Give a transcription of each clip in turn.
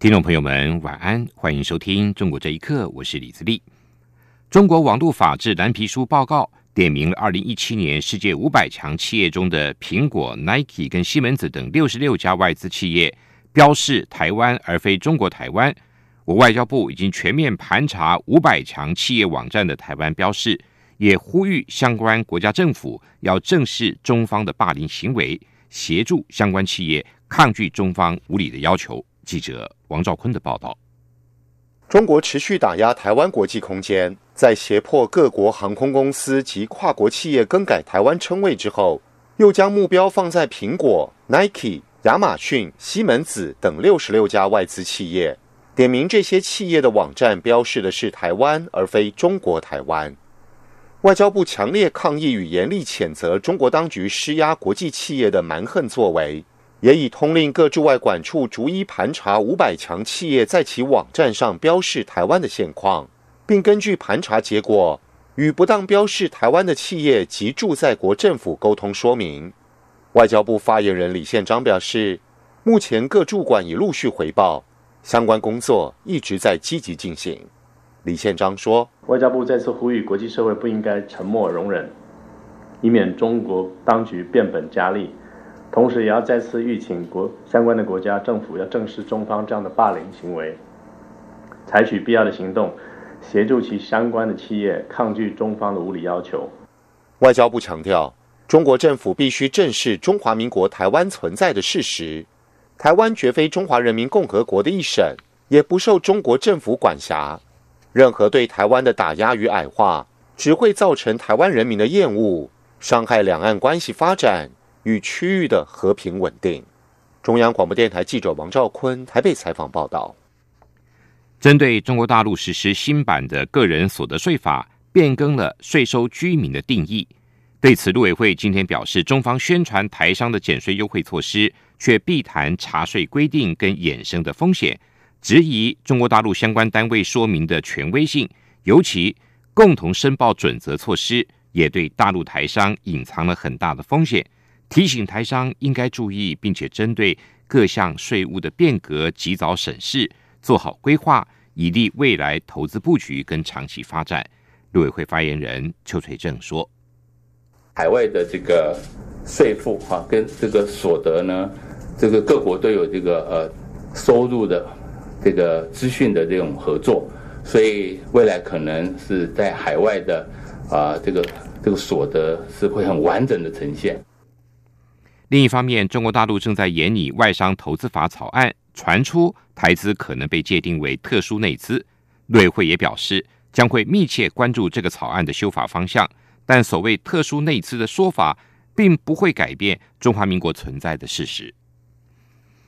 听众朋友们，晚安，欢迎收听《中国这一刻》，我是李自立。中国网络法治蓝皮书报告点名了二零一七年世界五百强企业中的苹果、Nike 跟西门子等六十六家外资企业，标示台湾而非中国台湾。我外交部已经全面盘查五百强企业网站的台湾标示，也呼吁相关国家政府要正视中方的霸凌行为，协助相关企业抗拒中方无理的要求。记者。王兆坤的报道：中国持续打压台湾国际空间，在胁迫各国航空公司及跨国企业更改台湾称谓之后，又将目标放在苹果、Nike、亚马逊、西门子等六十六家外资企业，点名这些企业的网站标示的是台湾，而非中国台湾。外交部强烈抗议与严厉谴责中国当局施压国际企业的蛮横作为。也已通令各驻外管处逐一盘查五百强企业在其网站上标示台湾的现况，并根据盘查结果与不当标示台湾的企业及驻在国政府沟通说明。外交部发言人李宪章表示，目前各驻馆已陆续回报，相关工作一直在积极进行。李宪章说：“外交部再次呼吁国际社会不应该沉默容忍，以免中国当局变本加厉。”同时，也要再次吁请国相关的国家政府要正视中方这样的霸凌行为，采取必要的行动，协助其相关的企业抗拒中方的无理要求。外交部强调，中国政府必须正视中华民国台湾存在的事实，台湾绝非中华人民共和国的一省，也不受中国政府管辖。任何对台湾的打压与矮化，只会造成台湾人民的厌恶，伤害两岸关系发展。与区域的和平稳定。中央广播电台记者王兆坤台北采访报道。针对中国大陆实施新版的个人所得税法，变更了税收居民的定义。对此，陆委会今天表示，中方宣传台商的减税优惠措施，却避谈查税规定跟衍生的风险，质疑中国大陆相关单位说明的权威性，尤其共同申报准则措施，也对大陆台商隐藏了很大的风险。提醒台商应该注意，并且针对各项税务的变革及早审视，做好规划，以利未来投资布局跟长期发展。陆委会发言人邱垂正说：“海外的这个税负哈，跟这个所得呢，这个各国都有这个呃收入的这个资讯的这种合作，所以未来可能是在海外的啊这个这个所得是会很完整的呈现。”另一方面，中国大陆正在研拟外商投资法草案，传出台资可能被界定为特殊内资。委会也表示，将会密切关注这个草案的修法方向。但所谓特殊内资的说法，并不会改变中华民国存在的事实。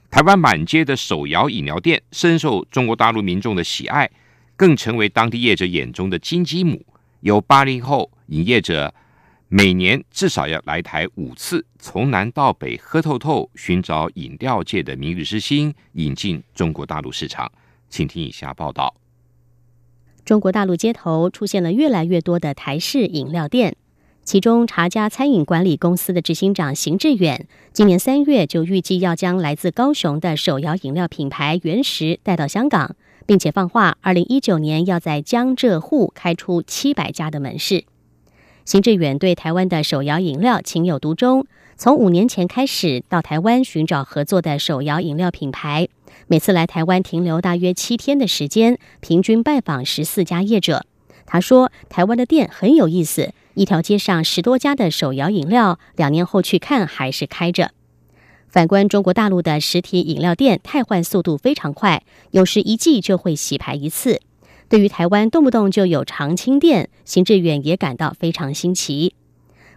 台湾满街的手摇饮料店深受中国大陆民众的喜爱，更成为当地业者眼中的金鸡母。有八零后营业者。每年至少要来台五次，从南到北喝透透，寻找饮料界的明日之星，引进中国大陆市场。请听以下报道：中国大陆街头出现了越来越多的台式饮料店，其中茶家餐饮管理公司的执行长邢志远，今年三月就预计要将来自高雄的手摇饮料品牌原石带到香港，并且放话，二零一九年要在江浙沪开出七百家的门市。邢志远对台湾的手摇饮料情有独钟，从五年前开始到台湾寻找合作的手摇饮料品牌，每次来台湾停留大约七天的时间，平均拜访十四家业者。他说：“台湾的店很有意思，一条街上十多家的手摇饮料，两年后去看还是开着。反观中国大陆的实体饮料店，汰换速度非常快，有时一季就会洗牌一次。”对于台湾动不动就有长青店，邢志远也感到非常新奇。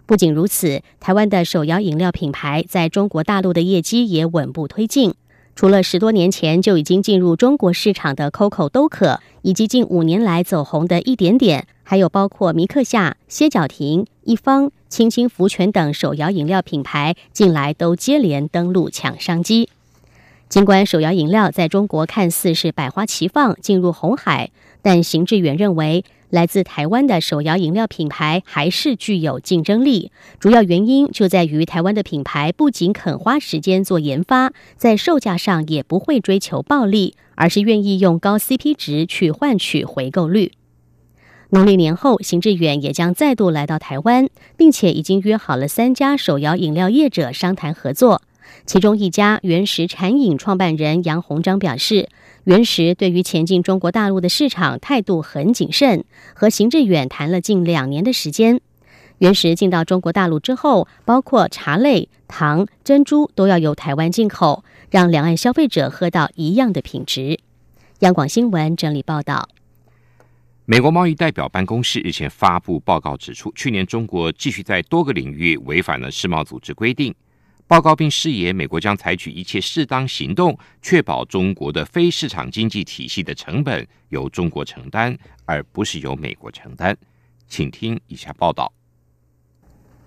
不仅如此，台湾的手摇饮料品牌在中国大陆的业绩也稳步推进。除了十多年前就已经进入中国市场的 COCO 都可，以及近五年来走红的一点点，还有包括米克夏、歇脚亭、一方、清清福泉等手摇饮料品牌，近来都接连登陆抢商机。尽管手摇饮料在中国看似是百花齐放，进入红海，但邢志远认为。来自台湾的手摇饮料品牌还是具有竞争力，主要原因就在于台湾的品牌不仅肯花时间做研发，在售价上也不会追求暴利，而是愿意用高 CP 值去换取回购率。农历年后，邢志远也将再度来到台湾，并且已经约好了三家手摇饮料业者商谈合作。其中一家原石产饮创办人杨鸿章表示，原石对于前进中国大陆的市场态度很谨慎，和邢志远谈了近两年的时间。原石进到中国大陆之后，包括茶类、糖、珍珠都要由台湾进口，让两岸消费者喝到一样的品质。央广新闻整理报道。美国贸易代表办公室日前发布报告指出，去年中国继续在多个领域违反了世贸组织规定。报告并誓言，美国将采取一切适当行动，确保中国的非市场经济体系的成本由中国承担，而不是由美国承担。请听以下报道：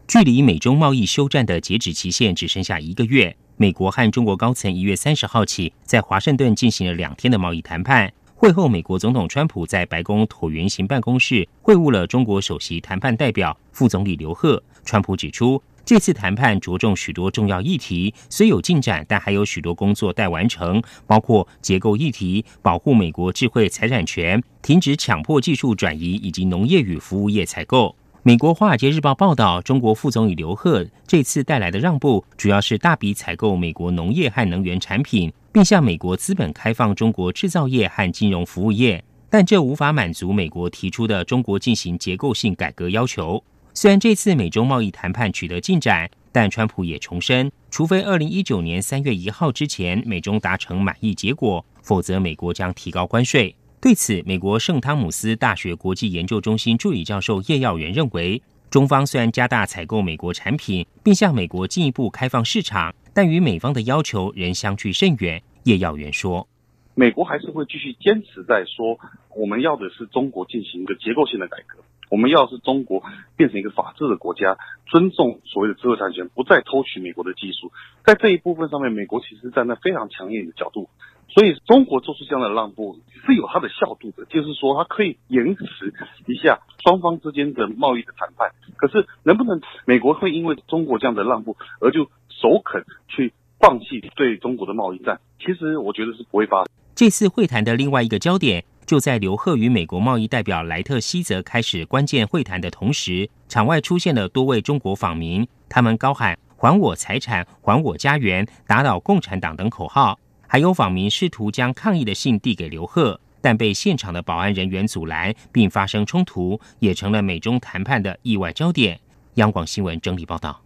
距离美中贸易休战的截止期限只剩下一个月，美国和中国高层一月三十号起在华盛顿进行了两天的贸易谈判。会后，美国总统川普在白宫椭圆形办公室会晤了中国首席谈判代表副总理刘鹤。川普指出。这次谈判着重许多重要议题，虽有进展，但还有许多工作待完成，包括结构议题、保护美国智慧财产权、停止强迫技术转移以及农业与服务业采购。美国《华尔街日报》报道，中国副总理刘鹤这次带来的让步，主要是大笔采购美国农业和能源产品，并向美国资本开放中国制造业和金融服务业，但这无法满足美国提出的中国进行结构性改革要求。虽然这次美中贸易谈判取得进展，但川普也重申，除非二零一九年三月一号之前美中达成满意结果，否则美国将提高关税。对此，美国圣汤姆斯大学国际研究中心助理教授叶耀元认为，中方虽然加大采购美国产品，并向美国进一步开放市场，但与美方的要求仍相距甚远。叶耀元说：“美国还是会继续坚持在说，我们要的是中国进行一个结构性的改革。”我们要是中国变成一个法治的国家，尊重所谓的知识产权，不再偷取美国的技术，在这一部分上面，美国其实站在非常强硬的角度，所以中国做出这样的让步是有它的效度的，就是说它可以延迟一下双方之间的贸易的谈判。可是能不能美国会因为中国这样的让步而就首肯去放弃对中国的贸易战？其实我觉得是不会发生。这次会谈的另外一个焦点。就在刘鹤与美国贸易代表莱特希泽开始关键会谈的同时，场外出现了多位中国访民，他们高喊“还我财产，还我家园，打倒共产党”等口号。还有访民试图将抗议的信递给刘鹤，但被现场的保安人员阻拦，并发生冲突，也成了美中谈判的意外焦点。央广新闻整理报道，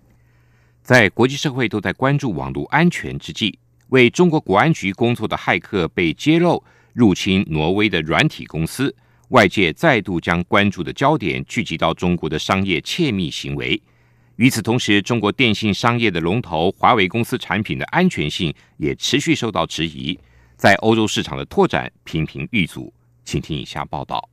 在国际社会都在关注网络安全之际，为中国国安局工作的骇客被揭露。入侵挪威的软体公司，外界再度将关注的焦点聚集到中国的商业窃密行为。与此同时，中国电信商业的龙头华为公司产品的安全性也持续受到质疑，在欧洲市场的拓展频频遇阻。请听以下报道。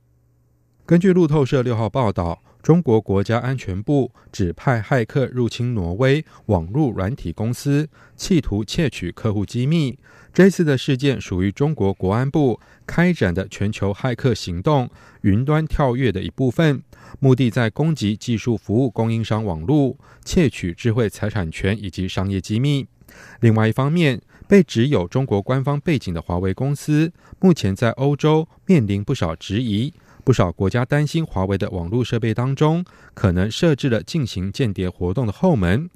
根据路透社六号报道，中国国家安全部指派骇客入侵挪威网络软体公司，企图窃取客户机密。这次的事件属于中国国安部开展的全球骇客行动“云端跳跃”的一部分，目的在攻击技术服务供应商网络，窃取智慧财产权以及商业机密。另外一方面，被指有中国官方背景的华为公司，目前在欧洲面临不少质疑，不少国家担心华为的网络设备当中可能设置了进行间谍活动的后门。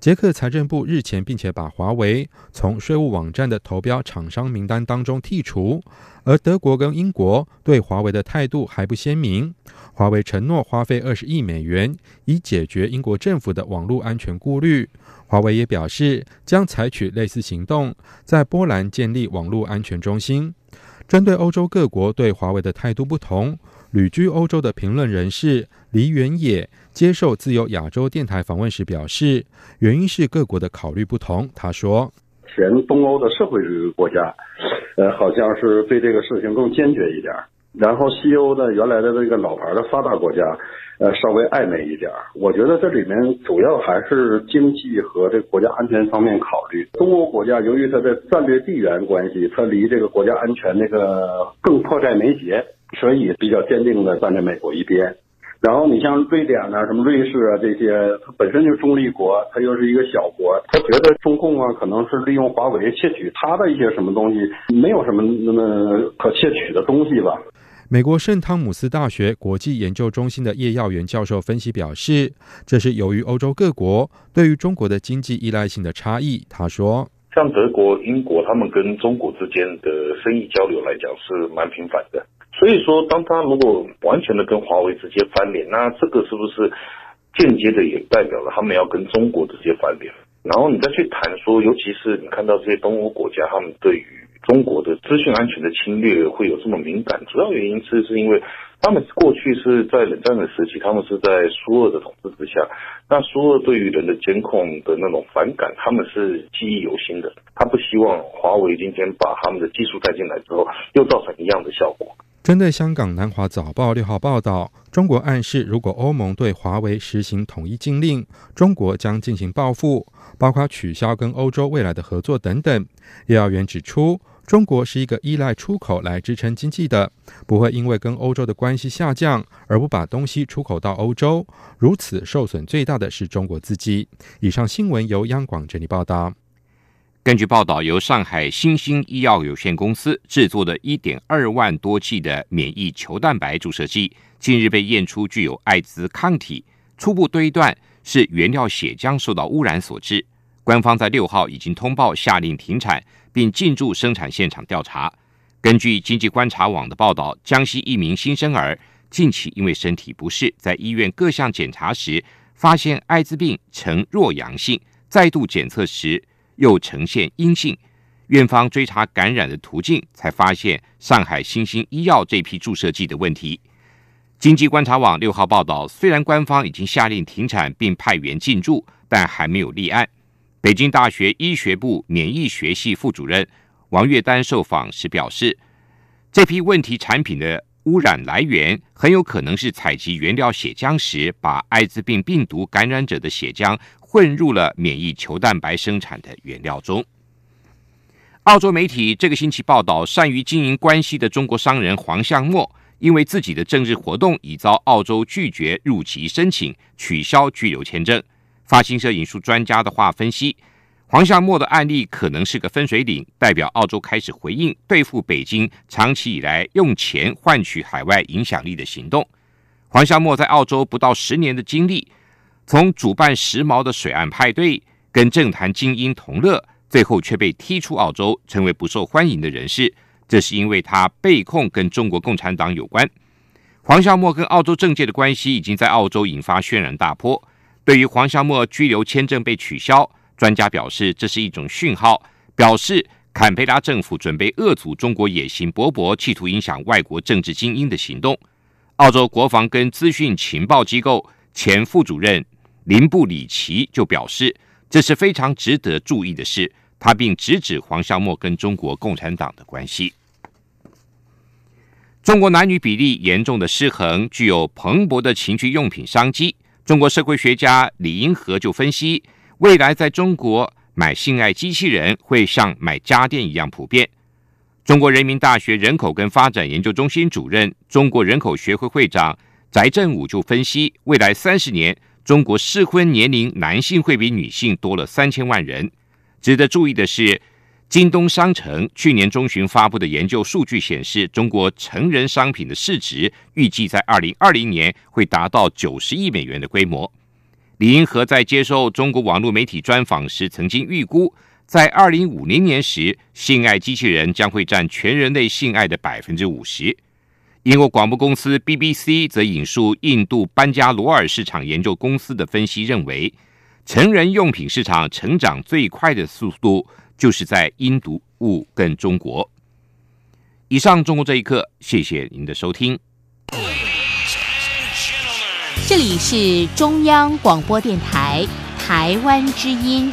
捷克财政部日前并且把华为从税务网站的投标厂商名单当中剔除，而德国跟英国对华为的态度还不鲜明。华为承诺花费二十亿美元以解决英国政府的网络安全顾虑。华为也表示将采取类似行动，在波兰建立网络安全中心。针对欧洲各国对华为的态度不同，旅居欧洲的评论人士黎元野。接受自由亚洲电台访问时表示，原因是各国的考虑不同。他说：“前东欧的社会主义国家，呃，好像是对这个事情更坚决一点。然后西欧的原来的这个老牌的发达国家，呃，稍微暧昧一点。我觉得这里面主要还是经济和这国家安全方面考虑。东欧国家由于它的战略地缘关系，它离这个国家安全那个更迫在眉睫，所以比较坚定的站在美国一边。然后你像瑞典啊、什么瑞士啊这些，它本身就是中立国，它又是一个小国，他觉得中共啊可能是利用华为窃取它的一些什么东西，没有什么那么可窃取的东西吧。美国圣汤姆斯大学国际研究中心的叶耀元教授分析表示，这是由于欧洲各国对于中国的经济依赖性的差异。他说：“像德国、英国，他们跟中国之间的生意交流来讲是蛮频繁的。所以说，当他如果完全的跟华为直接翻脸，那这个是不是间接的也代表了他们要跟中国直接翻脸？然后你再去谈说，尤其是你看到这些东欧国家，他们对于……中国的资讯安全的侵略会有这么敏感，主要原因是是因为他们过去是在冷战的时期，他们是在苏俄的统治之下，那苏俄对于人的监控的那种反感，他们是记忆犹新的。他不希望华为今天把他们的技术带进来之后，又造成一样的效果。针对香港南华早报六号报道，中国暗示如果欧盟对华为实行统一禁令，中国将进行报复，包括取消跟欧洲未来的合作等等。叶耀元指出。中国是一个依赖出口来支撑经济的，不会因为跟欧洲的关系下降而不把东西出口到欧洲。如此受损最大的是中国自己。以上新闻由央广整理报道。根据报道，由上海新兴医药有限公司制作的1.2万多剂的免疫球蛋白注射剂，近日被验出具有艾滋抗体，初步推断是原料血浆受到污染所致。官方在六号已经通报下令停产。并进驻生产现场调查。根据经济观察网的报道，江西一名新生儿近期因为身体不适，在医院各项检查时发现艾滋病呈弱阳性，再度检测时又呈现阴性。院方追查感染的途径，才发现上海新兴医药这批注射剂的问题。经济观察网六号报道，虽然官方已经下令停产并派员进驻，但还没有立案。北京大学医学部免疫学系副主任王月丹受访时表示，这批问题产品的污染来源很有可能是采集原料血浆时，把艾滋病病毒感染者的血浆混入了免疫球蛋白生产的原料中。澳洲媒体这个星期报道，善于经营关系的中国商人黄向墨，因为自己的政治活动已遭澳洲拒绝入籍申请，取消居留签证。发新社引述专家的话分析，黄向墨的案例可能是个分水岭，代表澳洲开始回应对付北京长期以来用钱换取海外影响力的行动。黄向墨在澳洲不到十年的经历，从主办时髦的水岸派对，跟政坛精英同乐，最后却被踢出澳洲，成为不受欢迎的人士。这是因为他被控跟中国共产党有关。黄向墨跟澳洲政界的关系已经在澳洲引发轩然大波。对于黄向墨拘留签证被取消，专家表示这是一种讯号，表示坎培拉政府准备遏阻中国野心勃勃、企图影响外国政治精英的行动。澳洲国防跟资讯情报机构前副主任林布里奇就表示，这是非常值得注意的事。他并直指黄向墨跟中国共产党的关系。中国男女比例严重的失衡，具有蓬勃的情趣用品商机。中国社会学家李银河就分析，未来在中国买性爱机器人会像买家电一样普遍。中国人民大学人口跟发展研究中心主任、中国人口学会会长翟振武就分析，未来三十年中国适婚年龄男性会比女性多了三千万人。值得注意的是。京东商城去年中旬发布的研究数据显示，中国成人商品的市值预计在二零二零年会达到九十亿美元的规模。李银河在接受中国网络媒体专访时，曾经预估，在二零五零年时，性爱机器人将会占全人类性爱的百分之五十。英国广播公司 BBC 则引述印度班加罗尔市场研究公司的分析，认为成人用品市场成长最快的速度。就是在印度物跟中国。以上中国这一刻，谢谢您的收听。这里是中央广播电台台湾之音。